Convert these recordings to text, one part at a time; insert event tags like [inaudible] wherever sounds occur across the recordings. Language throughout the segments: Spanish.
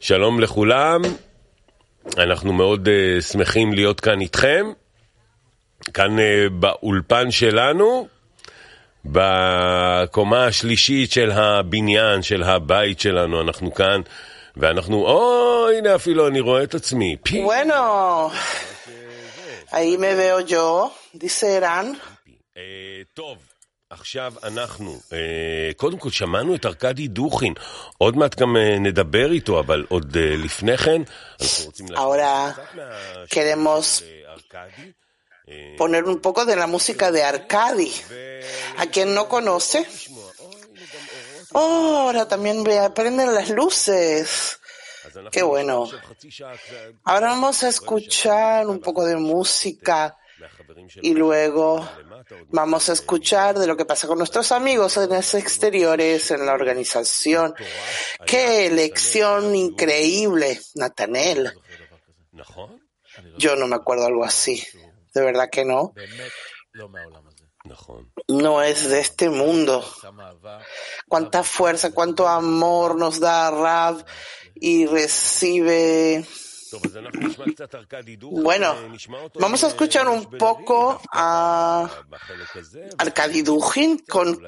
שלום לכולם, אנחנו מאוד uh, שמחים להיות כאן איתכם, כאן uh, באולפן שלנו, בקומה השלישית של הבניין, של הבית שלנו, אנחנו כאן, ואנחנו, או, הנה אפילו אני רואה את עצמי. פי. Bueno, ahí me veo yo, dice Eran. אה, טוב, עכשיו אנחנו, אה, קודם כל שמענו את ארכדי דוכין, עוד מעט גם אה, נדבר איתו, אבל עוד אה, לפני כן, אנחנו רוצים Ahora קצת מהשירים queremos של, אה, ארכדי. אה, poner un poco de la música de Arcadi. A quien no conoce, לשמוע, אוי, הנה גם אורות. oh, ahora también ve- prenden las luces. אז אנחנו qué bueno. עכשיו חצי שעה קצת Ahora vamos a escuchar un poco de música מהחברים y luego vamos a escuchar de lo que pasa con nuestros amigos en las exteriores, en la organización. ¡Qué elección increíble, Natanel! Yo no me acuerdo algo así. De verdad que no. No es de este mundo. Cuánta fuerza, cuánto amor nos da Rab y recibe bueno, vamos a escuchar un poco a Arkady Dugin con,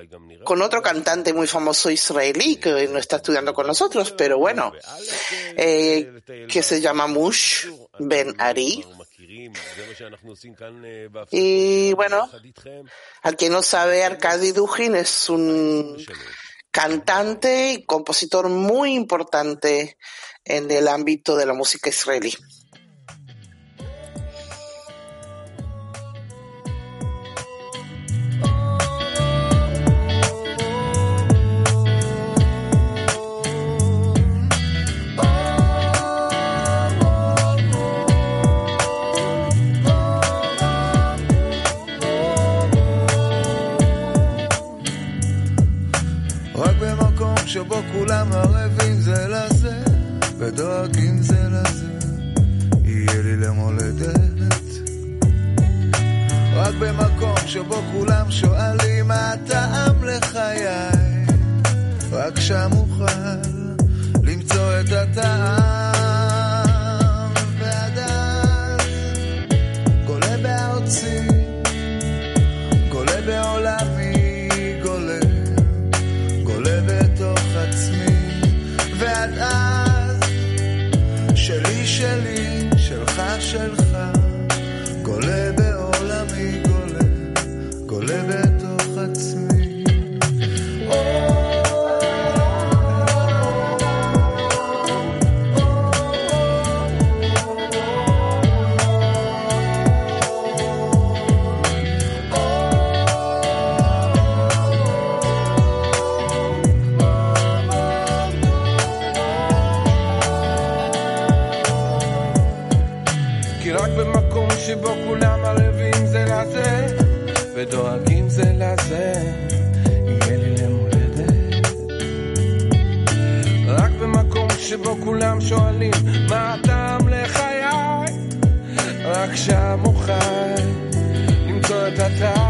con otro cantante muy famoso israelí que no está estudiando con nosotros, pero bueno, eh, que se llama Mush Ben Ari. Y bueno, al que no sabe, Arkady Dugin es un cantante y compositor muy importante en el ámbito de la música israelí. רק במקום שבו כולם ערבים זה לזה, ודואגים זה לזה, יהיה לי למולדת. רק במקום שבו כולם שואלים מה הטעם לחיי, רק שם אוכל למצוא את הטעם. שבו כולם שואלים מה הטעם לחיי, רק שם אוכל למצוא את הטעם.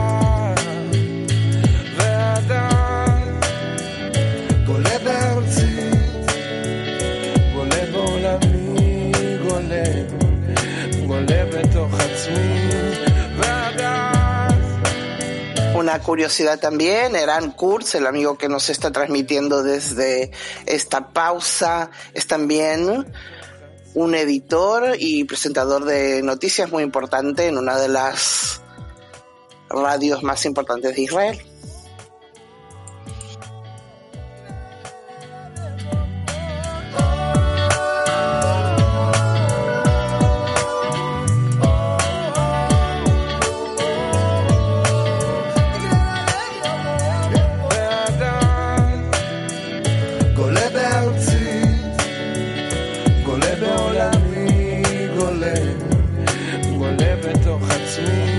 Una curiosidad también, Eran Kurz, el amigo que nos está transmitiendo desde esta pausa, es también un editor y presentador de noticias muy importante en una de las radios más importantes de Israel. בתוך עצמי,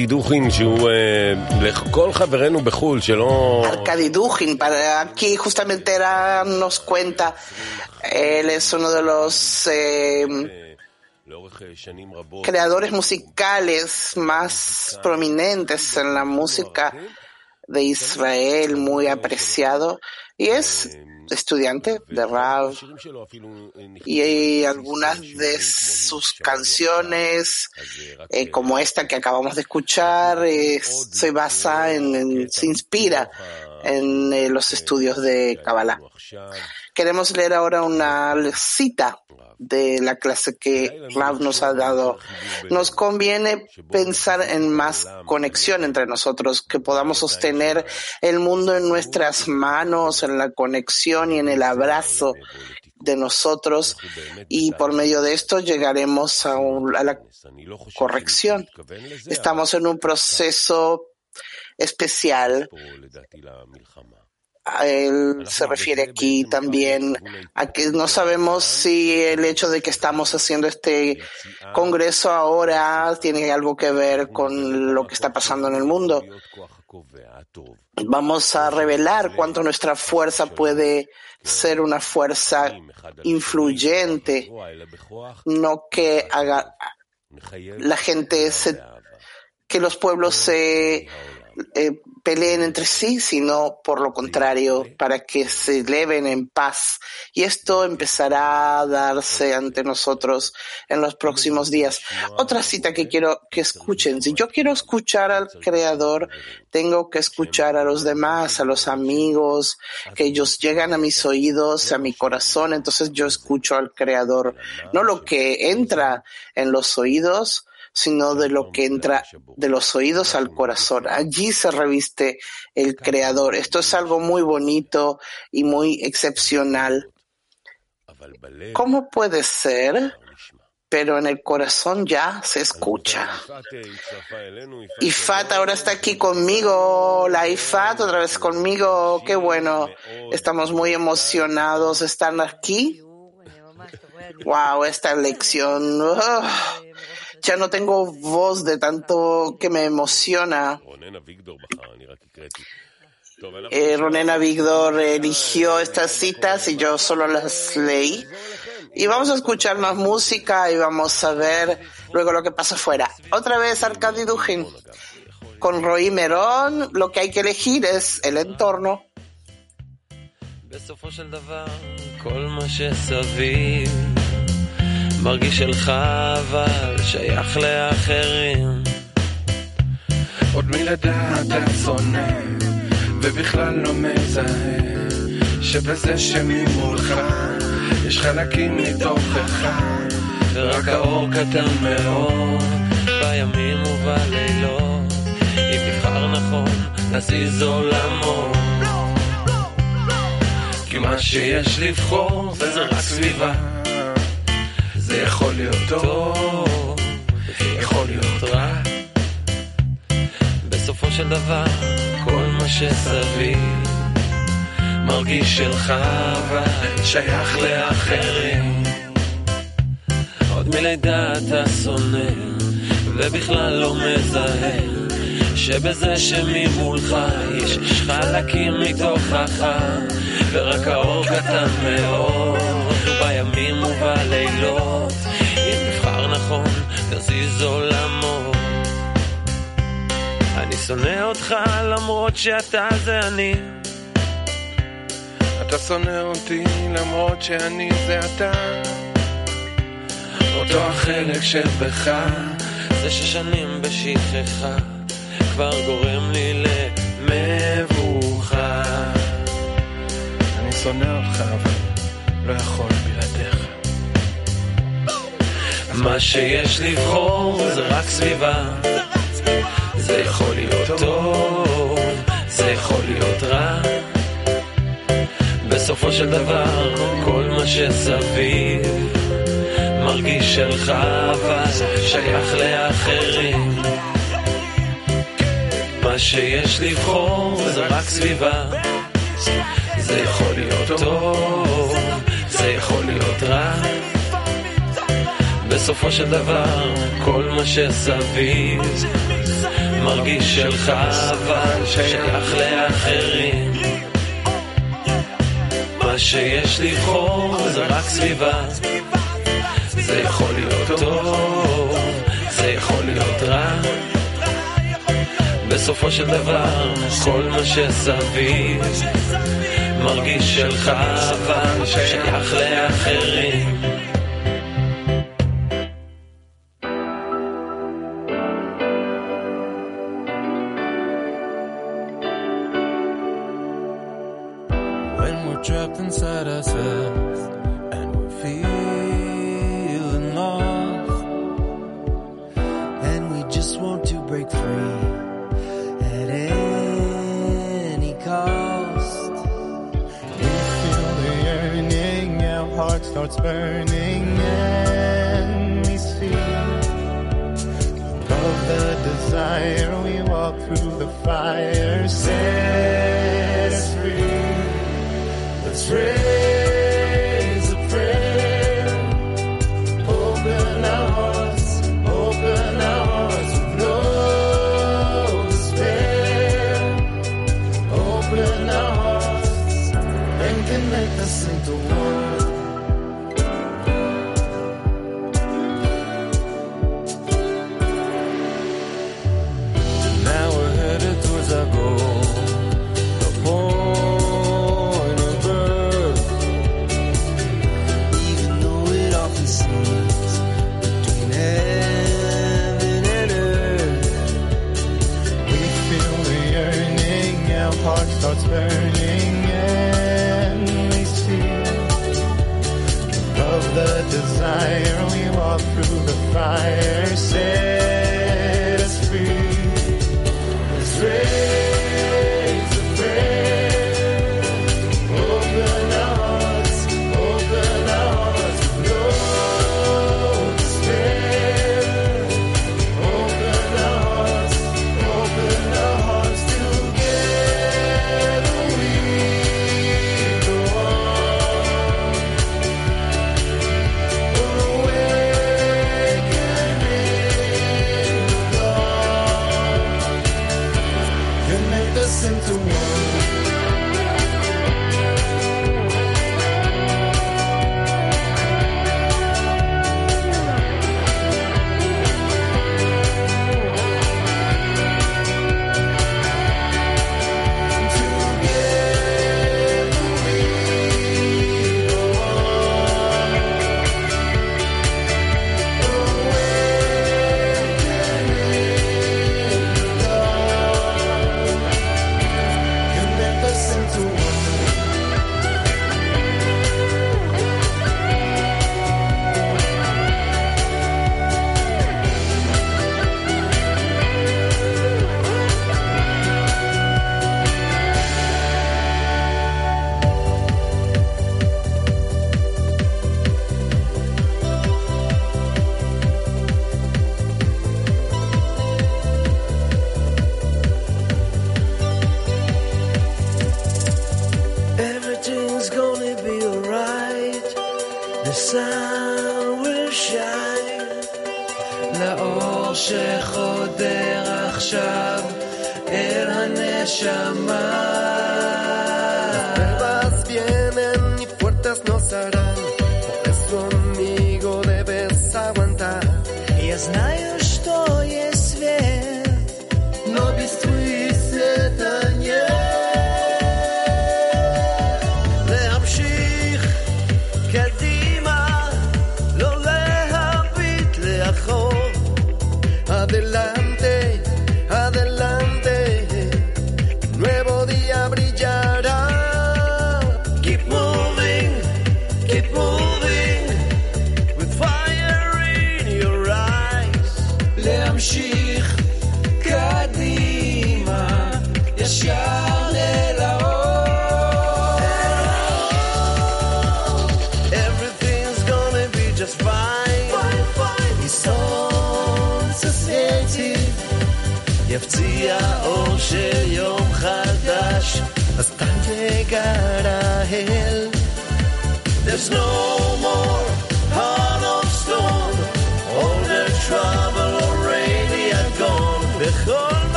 ארכדי דוכין, שהוא אה, לכל חברינו בחו"ל, שלא... Arkady Dujin, para aquí justamente era, nos cuenta, él es uno de los eh, לאורך אה, שנים רבות... creadores musicales más prominentes en la música de Israel, muy apreciado, y es estudiante de Rav y algunas de sus canciones, eh, como esta que acabamos de escuchar, eh, se basa en, se inspira en eh, los estudios de Kabbalah. Queremos leer ahora una cita de la clase que Rav nos ha dado. Nos conviene pensar en más conexión entre nosotros, que podamos sostener el mundo en nuestras manos, en la conexión y en el abrazo de nosotros y por medio de esto llegaremos a, un, a la corrección. Estamos en un proceso especial él se refiere aquí también a que no sabemos si el hecho de que estamos haciendo este congreso ahora tiene algo que ver con lo que está pasando en el mundo. Vamos a revelar cuánto nuestra fuerza puede ser una fuerza influyente, no que haga la gente se, que los pueblos se eh, peleen entre sí, sino por lo contrario, para que se eleven en paz. Y esto empezará a darse ante nosotros en los próximos días. Otra cita que quiero que escuchen. Si yo quiero escuchar al Creador, tengo que escuchar a los demás, a los amigos, que ellos llegan a mis oídos, a mi corazón, entonces yo escucho al Creador. No lo que entra en los oídos, sino de lo que entra de los oídos al corazón. Allí se reviste el Creador. Esto es algo muy bonito y muy excepcional. ¿Cómo puede ser? Pero en el corazón ya se escucha. Ifat ahora está aquí conmigo. La Ifat otra vez conmigo. Qué bueno. Estamos muy emocionados. Están aquí. Wow, esta lección ya no tengo voz de tanto que me emociona. רונן אביגדור בחר, אני רק הקראתי. טוב, אנחנו Eh, Ronena Víctor eligió estas citas y yo solo las leí. Y vamos a escuchar más música y vamos a ver luego lo que pasa afuera. Otra vez Arkady Dujin. Con Roy Merón lo que hay que elegir es el entorno. בסופו של דבר, כל מה שסביב מרגיש שלך אבל שייך לאחרים. עוד מלידה אתה שונא, ובכלל לא מזהה, שבזה שממולך יש חלקים מתוכך, ורק האור קטן מאוד, בימים ובלילות, אם נבחר נכון, נזיז עולמות. כי מה שיש לבחור זה רק סביבה, זה יכול להיות טוב, יכול להיות רע. בסופו של דבר, כל מה שסביב מרגיש שלך אבל שייך לאחרים. עוד מלידה אתה שונא, ובכלל לא מזהה, שבזה שממולך יש חלקים מתוכך, ורק האור קטן מאוד, בימים ובלילות, אם נבחר נכון, נזיז עולמות. אני שונא אותך למרות שאתה זה אני, אתה שונא אותי למרות שאני זה אתה, אותו החלק שבך, זה ששנים בשכחה, כבר גורם לי למבוכה. אני שונא אותך אבל לא יכול. מה שיש לבחור זה רק סביבה. זה יכול להיות טוב, זה יכול להיות רע. בסופו של דבר כל מה שסביב מרגיש שלך אבל שייך לאחרים. מה שיש לבחור זה רק סביבה. זה יכול להיות טוב, זה יכול להיות רע בסופו של דבר, כל מה שסביב מרגיש שלך אבל שייך לאחרים. מה שיש לבחור זה רק סביבה. זה יכול להיות טוב, זה יכול להיות רע. בסופו של דבר כל מה שסביב מרגיש שלך אבל שייך לאחרים starts burning and we see above the desire we walk through the fire sets free. Let's raise fire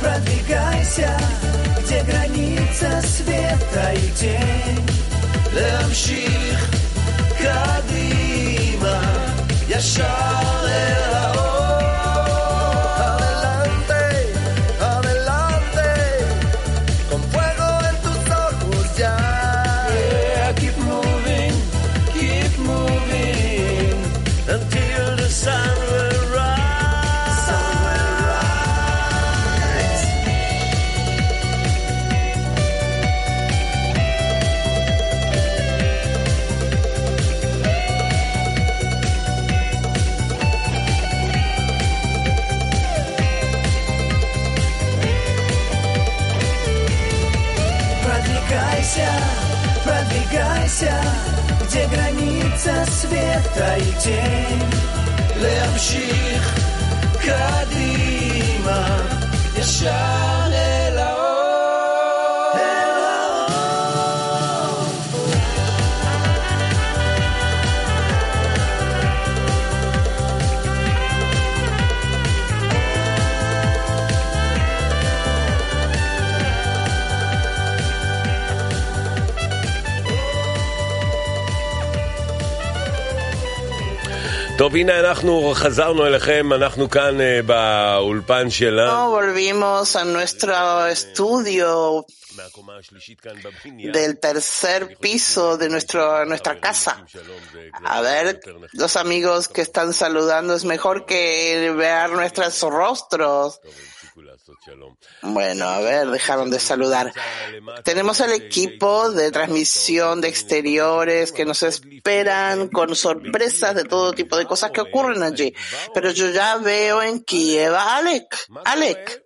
продвигайся, где граница света и тень. להמשיך קדימה, ישר טוב, הנה אנחנו חזרנו אליכם, אנחנו כאן אה, באולפן שלנו. No, volvimos a nuestro estudio מהקומה השלישית כאן בבניין. del tercer piso de nuestro, nuestra casa. A ver, los amigos que están saludando, es mejor que ver nuestros rostros. Bueno, a ver, dejaron de saludar. Tenemos el equipo de transmisión de exteriores que nos esperan con sorpresas de todo tipo de cosas que ocurren allí. Pero yo ya veo en Kiev a Alec. Alec,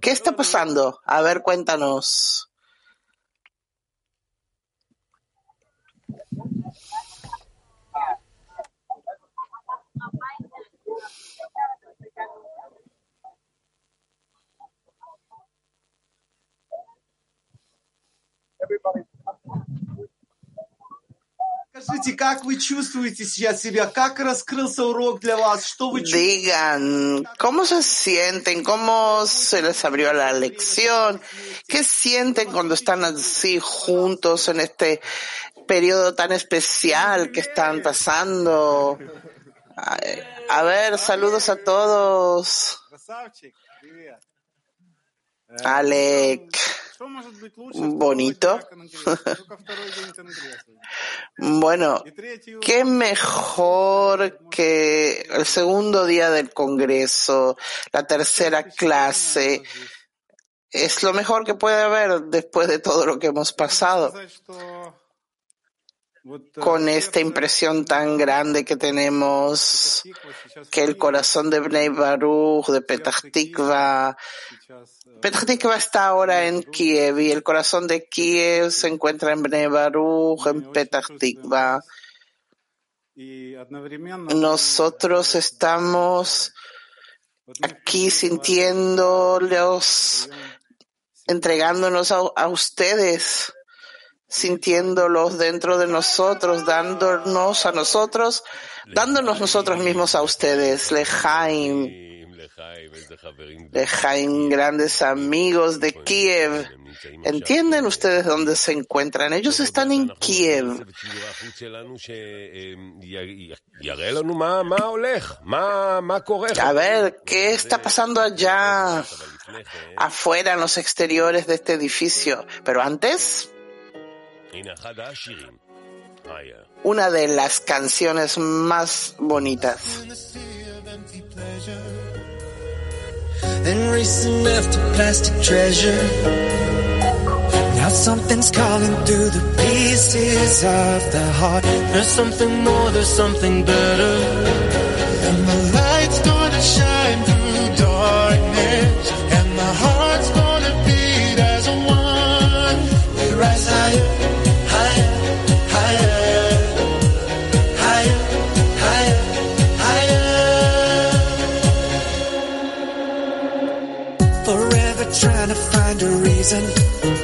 ¿qué está pasando? A ver, cuéntanos. Digan, ¿cómo se sienten? ¿Cómo se les abrió la lección? ¿Qué sienten cuando están así juntos en este periodo tan especial que están pasando? A ver, saludos a todos. Alec bonito. bueno, qué mejor que el segundo día del Congreso, la tercera clase. Es lo mejor que puede haber después de todo lo que hemos pasado con esta impresión tan grande que tenemos, que el corazón de Bnei Baruch, de Petah Tikva, Petah Tikva está ahora en Kiev y el corazón de Kiev se encuentra en Bnei Baruch, en Petah Tikva. Nosotros estamos aquí sintiéndolos, entregándonos a, a ustedes sintiéndolos dentro de nosotros, dándonos a nosotros, dándonos nosotros mismos a ustedes. Lejaim. Lejaim, grandes amigos de Kiev. ¿Entienden ustedes dónde se encuentran? Ellos están en Kiev. A ver, ¿qué está pasando allá afuera en los exteriores de este edificio? Pero antes, una de las canciones más bonitas. Then racing after plastic treasure. Now something's calling through the pieces of the heart. There's something more, there's something better. And the light's gonna shine reason.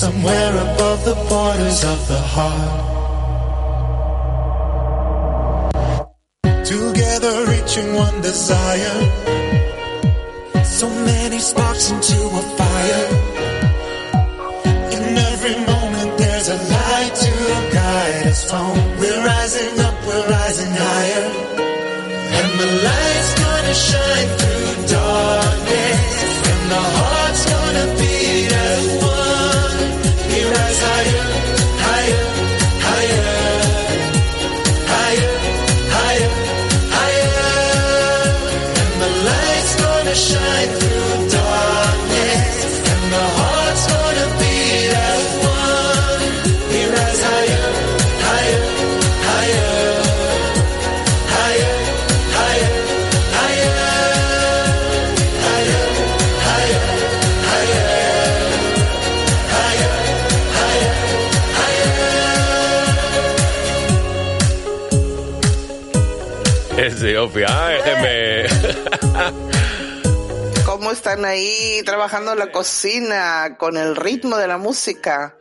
Somewhere above the borders of the heart. Together reaching one desire. So many sparks into a fire. In every moment there's a light to guide us home. We're rising up, we're rising higher. And the light's gonna shine through Sofi. [laughs] ¿Cómo están ahí trabajando la cocina con el ritmo de la música?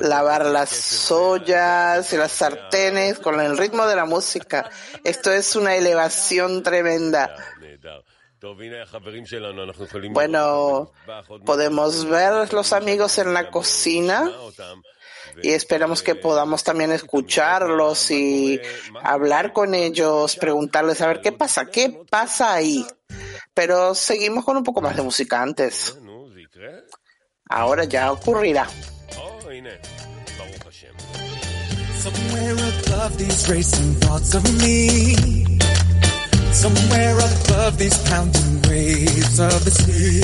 Lavar las ollas y las sartenes con el ritmo de la música. Esto es una elevación tremenda. Bueno, podemos ver los amigos en la cocina y esperamos que podamos también escucharlos y hablar con ellos, preguntarles a ver qué pasa, qué pasa ahí. Pero seguimos con un poco más de música antes. Ahora ya ocurrirá. Somewhere above these racing thoughts of me. Somewhere above these pounding waves of the sea.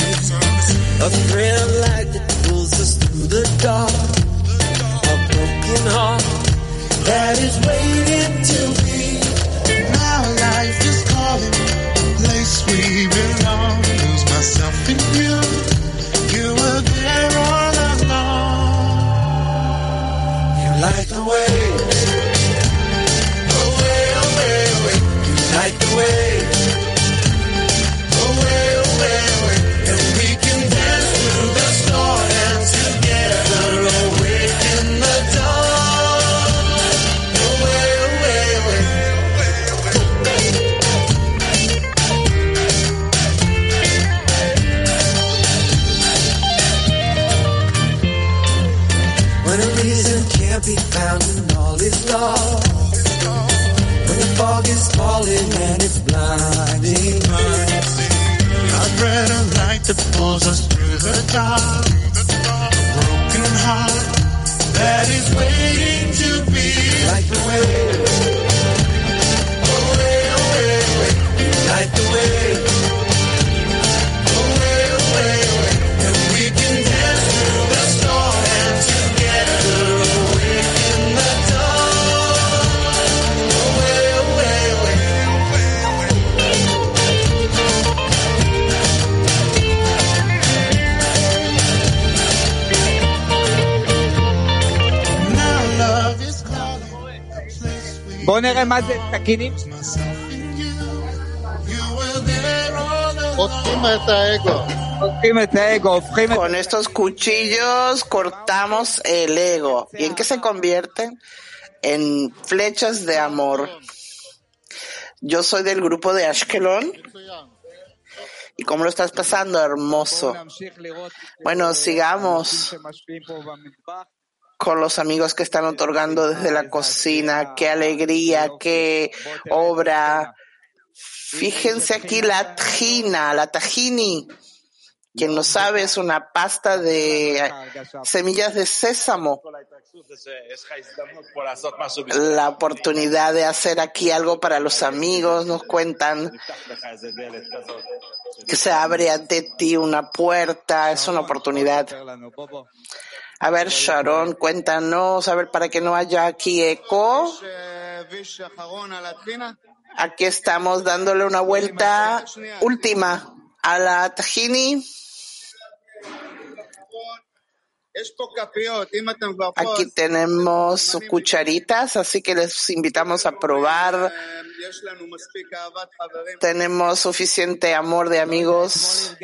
A thrill like that pulls us through the dark. A heart that is waiting to be. Now life is calling, place we belong. Lose myself in you. You were there all along. You light the way. Away, away, away. You light the way. más de Takini. Con estos cuchillos cortamos el ego. ¿Y en qué se convierten? En flechas de amor. Yo soy del grupo de Ashkelon. ¿Y cómo lo estás pasando, hermoso? Bueno, sigamos con los amigos que están otorgando desde la cocina. Qué alegría, qué obra. Fíjense aquí la tajina, la tajini. Quien no sabe es una pasta de semillas de sésamo la oportunidad de hacer aquí algo para los amigos, nos cuentan que se abre ante ti una puerta, es una oportunidad. A ver, Sharon, cuéntanos, a ver, para que no haya aquí eco. Aquí estamos dándole una vuelta última a la Tajini. Aquí tenemos cucharitas, así que les invitamos a probar. Tenemos suficiente amor de amigos.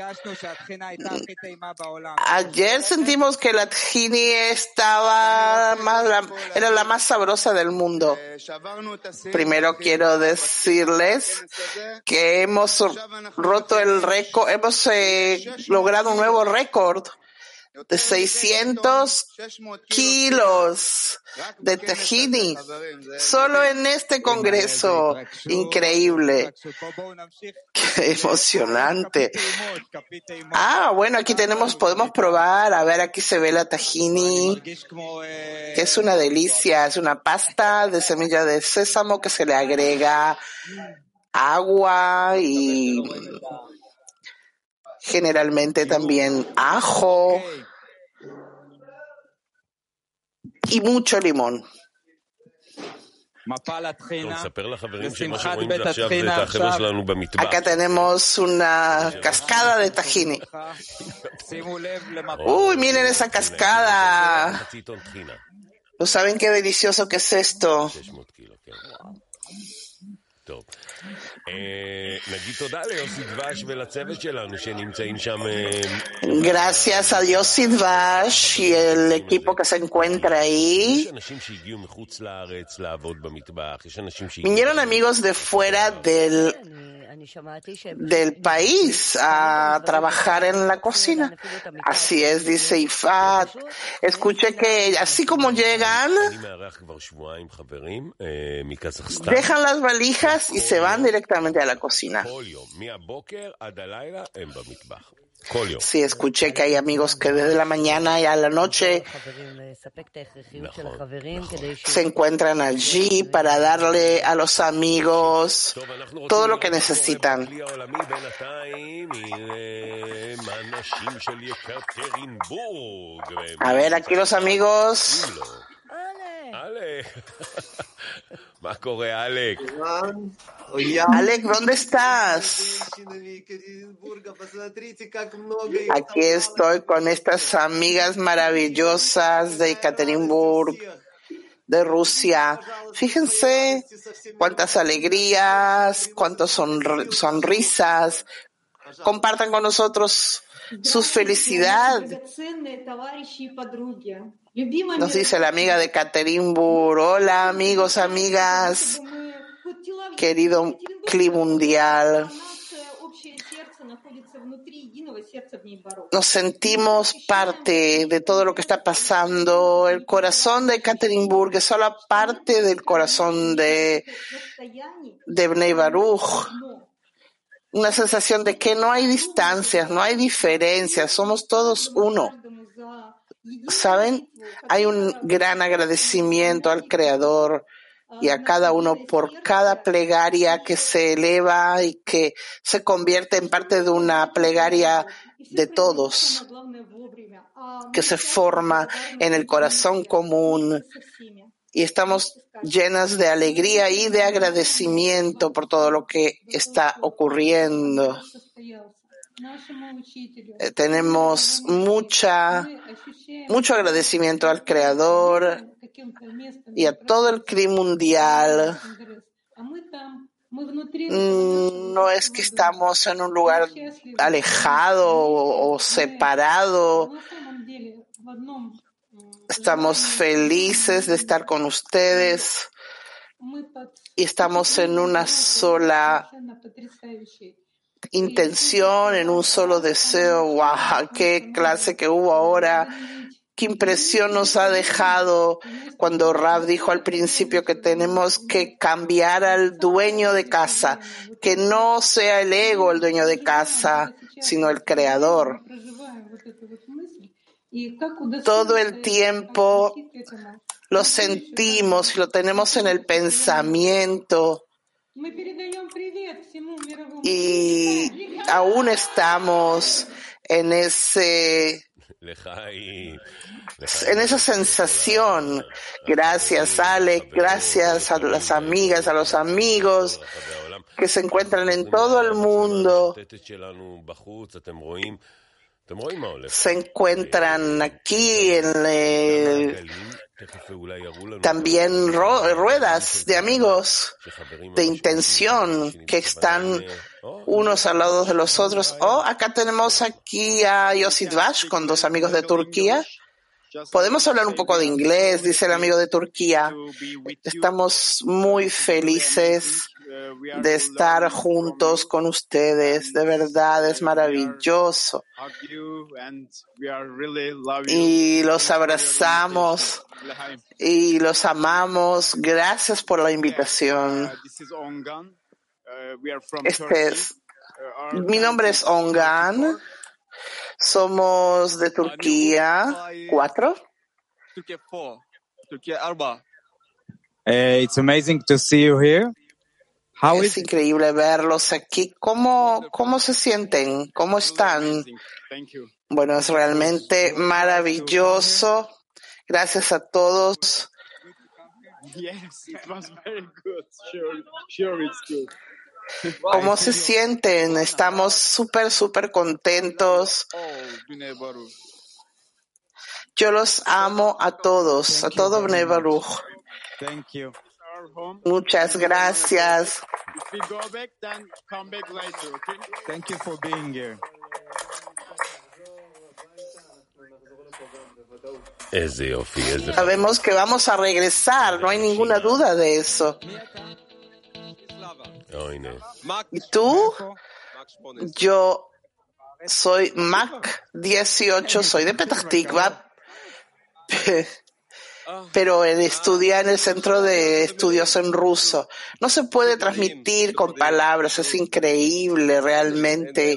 Ayer sentimos que la tjini estaba más, era la más sabrosa del mundo. Primero quiero decirles que hemos roto el récord, hemos eh, logrado un nuevo récord de 600 kilos de tahini solo en este congreso increíble. Qué emocionante. Ah, bueno, aquí tenemos, podemos probar. A ver, aquí se ve la tahini. Es una delicia, es una pasta de semilla de sésamo que se le agrega agua y generalmente también ajo y mucho limón. Acá tenemos una cascada de tajini. Uy, miren esa cascada. ¿No saben qué delicioso que es esto? Gracias a Dios Sidvash y el equipo que se encuentra ahí. Vinieron amigos de fuera del del país a trabajar en la cocina. Así es, dice Ifat. Escuché que así como llegan, dejan las valijas y se van directamente a la cocina. Sí, escuché que hay amigos que desde la mañana y a la noche se encuentran allí para darle a los amigos todo lo que necesitan. A ver, aquí los amigos. Ale, [laughs] Más coge Alex. Alex, ¿dónde estás? Aquí estoy con estas amigas maravillosas de Ekaterinburg, de Rusia. Fíjense cuántas alegrías, cuántas sonrisas. Compartan con nosotros su felicidad. Nos dice la amiga de Katerinburg, hola amigos, amigas, querido clima mundial. Nos sentimos parte de todo lo que está pasando. El corazón de Katerinburg es solo parte del corazón de, de Bnei Baruch una sensación de que no hay distancias, no hay diferencias, somos todos uno. ¿Saben? Hay un gran agradecimiento al Creador y a cada uno por cada plegaria que se eleva y que se convierte en parte de una plegaria de todos, que se forma en el corazón común y estamos llenas de alegría y de agradecimiento por todo lo que está ocurriendo. Eh, tenemos mucha, mucho agradecimiento al Creador y a todo el CRI mundial. Mm, no es que estamos en un lugar alejado o separado. Estamos felices de estar con ustedes y estamos en una sola intención, en un solo deseo. ¡Wow! ¡Qué clase que hubo ahora! qué impresión nos ha dejado cuando Rab dijo al principio que tenemos que cambiar al dueño de casa, que no sea el ego el dueño de casa, sino el creador. Todo el tiempo lo sentimos, y lo tenemos en el pensamiento. Y aún estamos en ese en esa sensación. Gracias, Alex, gracias a las amigas, a los amigos que se encuentran en todo el mundo se encuentran aquí en el, también ruedas de amigos de intención que están unos al lado de los otros. Oh, acá tenemos aquí a Yosif Bash con dos amigos de Turquía. Podemos hablar un poco de inglés, dice el amigo de Turquía. Estamos muy felices de estar juntos con ustedes. De verdad es maravilloso. Y los abrazamos y los amamos. Gracias por la invitación. Este es, mi nombre es Ongan. Somos de Turquía. ¿Cuatro? Uh, it's amazing to see you here. How Es is increíble verlos aquí. ¿Cómo, cómo se sienten? ¿Cómo están? Bueno, es realmente maravilloso. Gracias a todos. Yes, it was very good. Sure, sure, it's good. ¿Cómo se sienten? Estamos súper, súper contentos. Yo los amo a todos, a todo Bnei Baruch. Muchas gracias. Es de Sabemos que vamos a regresar, no hay ninguna duda de eso. ¿Y tú? Yo soy Mac 18, soy de Petartikva pero estudia en el centro de estudios en ruso. No se puede transmitir con palabras, es increíble realmente.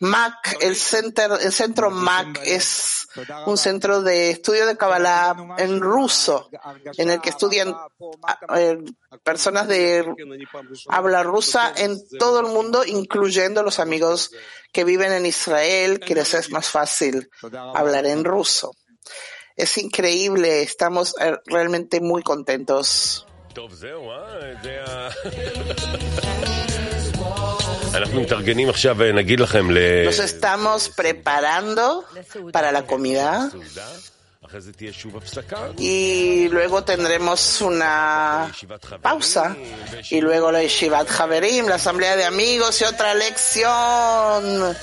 Mac, el, center, el centro Mac es un centro de estudio de Kabbalah en ruso, en el que estudian ah, eh, personas de habla rusa en todo el mundo, incluyendo los amigos que viven en Israel, que les es más fácil hablar en ruso es increíble, estamos eh, realmente muy contentos. [laughs] Nos estamos preparando para la comida. Y luego tendremos una pausa. Y luego la Yeshivat Haverim, la asamblea de amigos y otra lección.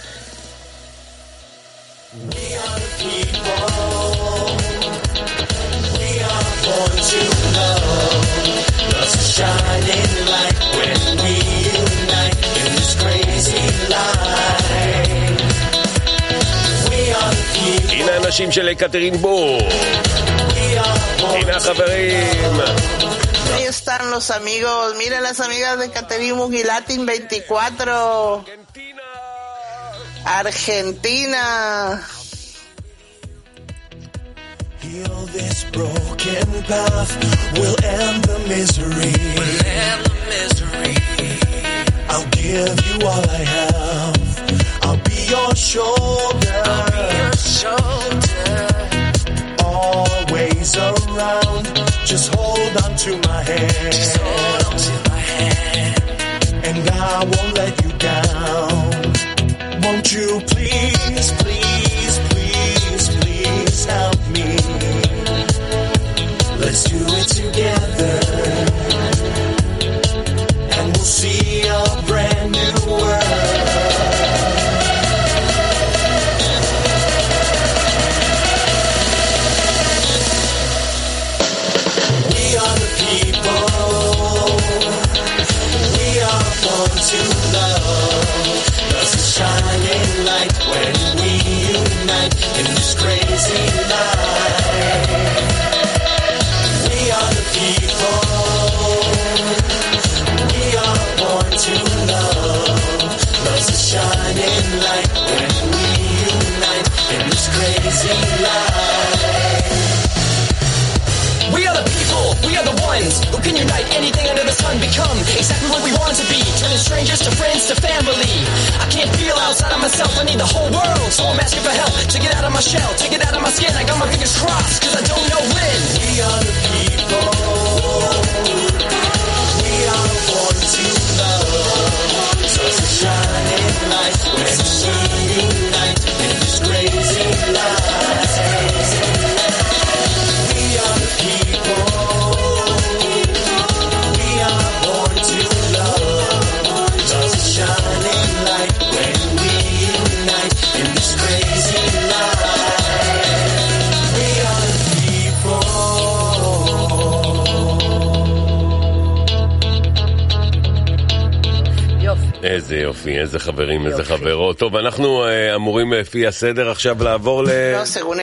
הנה האנשים של יקטרינבורג. הנה החברים. Ahí están los amigos, miren las amigas de Caterina y Latin 24, Argentina. Heal this broken path. We'll end the misery. We'll end the misery. I'll give you all I have. I'll be your shoulder. I'll be your shoulder. Always around. Just hold on to my hand. Just hold on to my hand. And I won't let you down. Won't you please, please, please, please help me? Let's do it together. So I'm asking for help to get out of my shell, to get out of my skin. I got my fingers crossed, cause I don't know when. איזה יופי, איזה חברים, איזה חברות. טוב, אנחנו אה, אמורים לפי הסדר עכשיו לעבור ל... Según